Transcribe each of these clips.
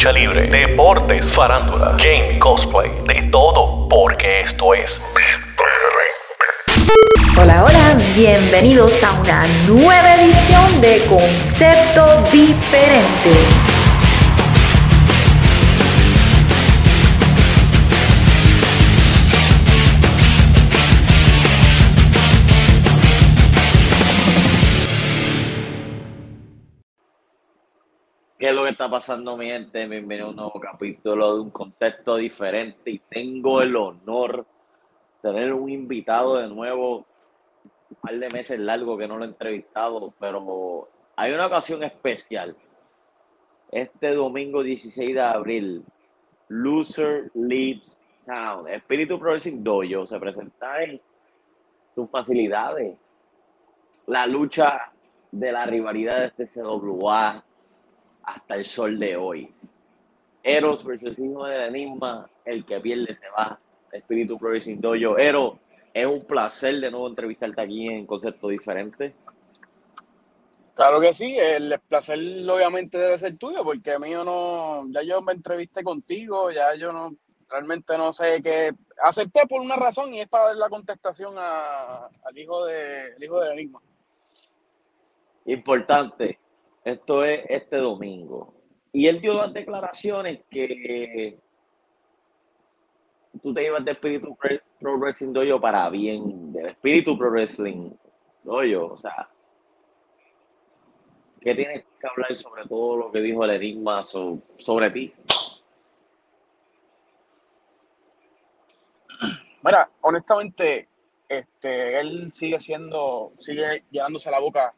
lucha libre, deportes, farándula, game, cosplay, de todo, porque esto es Hola, hola, bienvenidos a una nueva edición de Concepto Diferente. ¿Qué es lo que está pasando, mi gente? Bienvenido a un nuevo capítulo de un concepto diferente y tengo el honor de tener un invitado de nuevo, un par de meses largo que no lo he entrevistado, pero hay una ocasión especial. Este domingo 16 de abril, Loser Leaves Town, Espíritu Progressing Dojo, se presenta en sus facilidades. La lucha de la rivalidad de este CWA hasta el sol de hoy. Eros versus Hijo de Enigma, el que pierde se va. Espíritu Progressing Dojo. Eros, es un placer de nuevo entrevistarte aquí en Concepto Diferente. Claro que sí, el placer obviamente debe ser tuyo, porque a mí yo no, ya yo me entrevisté contigo, ya yo no, realmente no sé qué, acepté por una razón y es para dar la contestación a- al hijo de, el hijo de Enigma. Importante, esto es este domingo. Y él dio las declaraciones que tú te ibas de Espíritu Pro Wrestling Dojo para bien, del Espíritu Pro Wrestling Dojo. O sea, ¿qué tienes que hablar sobre todo lo que dijo el Enigma so- sobre ti? Mira, honestamente, este, él sigue siendo, sigue llevándose la boca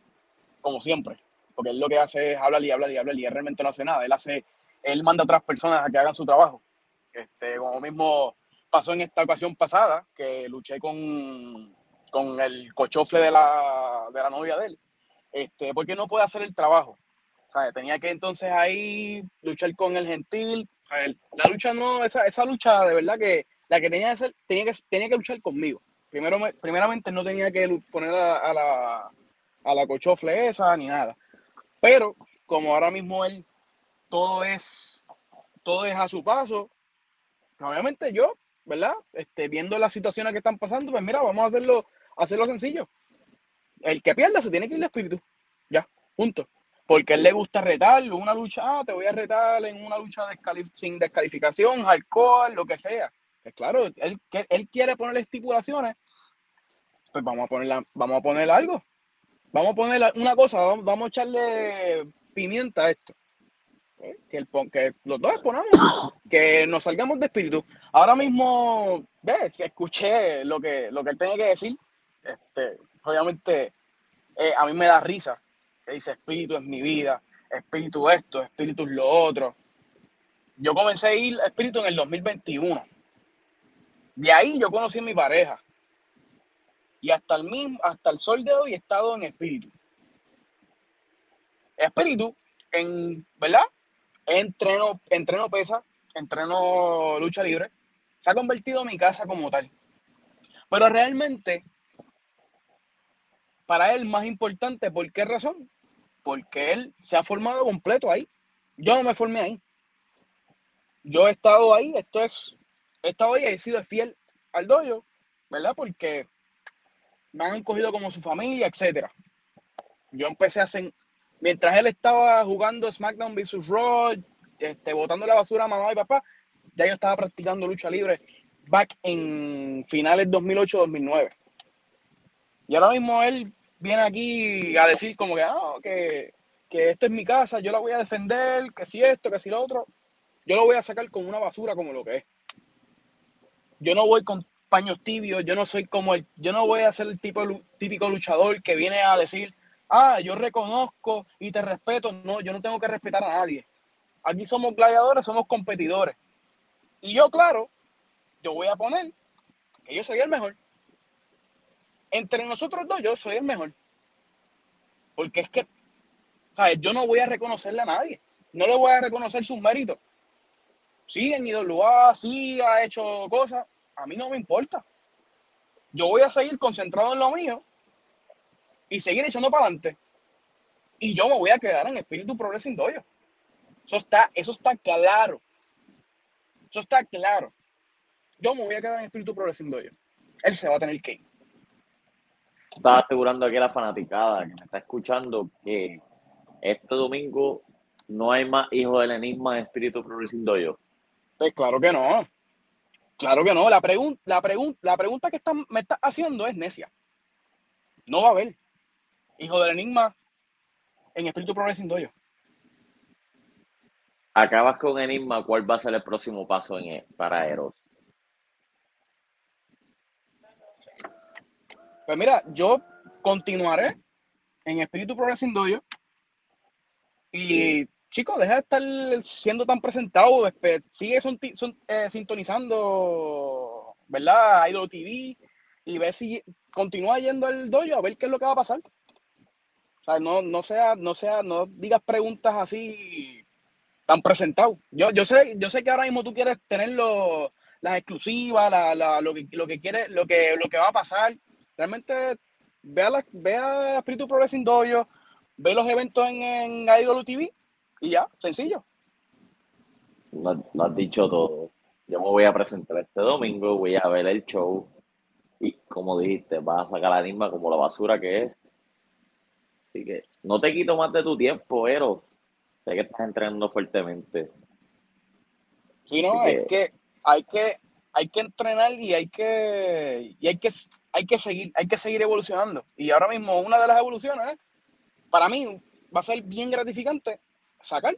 como siempre, porque él lo que hace es hablar y hablar y hablar y él realmente no hace nada. Él hace, él manda a otras personas a que hagan su trabajo. Este, como mismo pasó en esta ocasión pasada, que luché con, con el cochofle de la, de la novia de él, este, porque no puede hacer el trabajo. Sea, tenía que entonces ahí luchar con el gentil. La lucha no, esa, esa lucha de verdad que la que tenía que hacer, tenía que, tenía que luchar conmigo. Primero, me- primeramente no tenía que poner a, a la, a la cochofle esa ni nada. Pero como ahora mismo él todo es, todo es a su paso, obviamente yo, ¿verdad? Este, viendo las situaciones que están pasando, pues mira, vamos a hacerlo, hacerlo sencillo. El que pierda se tiene que ir de espíritu. Ya, punto. Porque él le gusta retarlo, una lucha, ah, te voy a retar en una lucha sin descalificación, alcohol, lo que sea. Pues claro, él, él quiere poner estipulaciones, pues vamos a ponerla, vamos a poner algo. Vamos a poner una cosa, vamos, a echarle pimienta a esto. ¿eh? Que, el, que los dos exponamos, que nos salgamos de espíritu. Ahora mismo, ves, que escuché lo que, lo que él tenía que decir. Este, obviamente, eh, a mí me da risa. Que dice, espíritu es mi vida, espíritu esto, espíritu es lo otro. Yo comencé a ir a espíritu en el 2021. De ahí yo conocí a mi pareja. Y hasta el mismo, hasta el sol de hoy he estado en espíritu. Espíritu, en, ¿verdad? Entreno, entreno pesa, entreno lucha libre. Se ha convertido en mi casa como tal. Pero realmente, para él más importante, ¿por qué razón? Porque él se ha formado completo ahí. Yo no me formé ahí. Yo he estado ahí, esto es, he estado ahí, he sido fiel al dojo, ¿verdad? Porque me han cogido como su familia, etcétera. Yo empecé a hacer, mientras él estaba jugando SmackDown vs. Raw, este, botando la basura a mamá y papá, ya yo estaba practicando lucha libre back en finales 2008-2009. Y ahora mismo él viene aquí a decir como que, ah, que, que esto es mi casa, yo la voy a defender, que si esto, que si lo otro. Yo lo voy a sacar con una basura como lo que es. Yo no voy con paños tibios, yo no soy como el, yo no voy a ser el tipo típico luchador que viene a decir, ah, yo reconozco y te respeto. No, yo no tengo que respetar a nadie. Aquí somos gladiadores, somos competidores. Y yo, claro, yo voy a poner que yo soy el mejor. Entre nosotros dos, yo soy el mejor. Porque es que, ¿sabes? Yo no voy a reconocerle a nadie. No le voy a reconocer sus méritos. Sí, en IWA, sí ha hecho cosas. A mí no me importa. Yo voy a seguir concentrado en lo mío y seguir echando para adelante. Y yo me voy a quedar en Espíritu Progressing Dojo. Eso está, eso está claro. Eso está claro. Yo me voy a quedar en espíritu progresivo yo. Él se va a tener que ir. Estaba asegurando aquí a la fanaticada que me está escuchando que este domingo no hay más hijos del enigma en espíritu progresivo yo. Pues claro que no. Claro que no. La, pregunta la, la pregunta que está, me está haciendo es necia. No va a haber hijo del enigma en espíritu progresivo yo. Acabas con Enigma, ¿cuál va a ser el próximo paso en, e, para Eros? Pues mira, yo continuaré en Espíritu Progressing Dojo. Y chicos, deja de estar siendo tan presentado. Sigue eh, sintonizando, ¿verdad? Idol TV y ve si continúa yendo al dojo a ver qué es lo que va a pasar. O sea, no, no sea, no sea, no digas preguntas así tan presentados. Yo, yo sé, yo sé que ahora mismo tú quieres tener las exclusivas, lo que, lo que quieres, lo que, lo que va a pasar realmente ve a, la, ve a Espíritu Progressing Dojo, ve los eventos en, en Idol TV y ya, sencillo. Lo, has dicho todo. Yo me voy a presentar este domingo, voy a ver el show y como dijiste, vas a sacar la misma como la basura que es. Así que no te quito más de tu tiempo, pero sé que estás entrenando fuertemente. Sí, no, es que hay que hay que entrenar y hay que, y hay que, hay que seguir, hay que seguir evolucionando. Y ahora mismo una de las evoluciones, para mí, va a ser bien gratificante sacar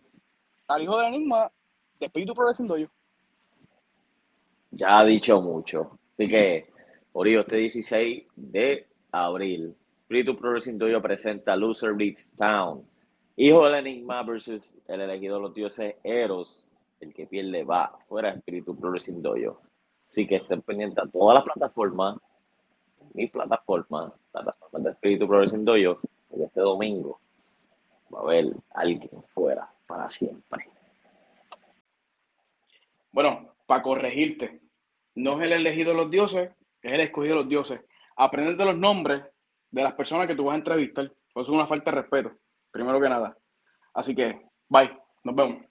al hijo del enigma de Espíritu Progresivo yo. Ya ha dicho mucho. Así que, Orio, este 16 de abril, Espíritu Progresivo yo presenta Loser Beats Town. Hijo del enigma versus el elegido de los dioses Eros. El que pierde va fuera Espíritu Progresivo yo. Así que estén pendientes a todas las plataformas, mis plataformas, plataformas de Espíritu Progresivo yo, este domingo va a haber alguien fuera para siempre. Bueno, para corregirte, no es el elegido de los dioses, es el escogido de los dioses. Aprendete los nombres de las personas que tú vas a entrevistar. Eso es una falta de respeto, primero que nada. Así que, bye, nos vemos.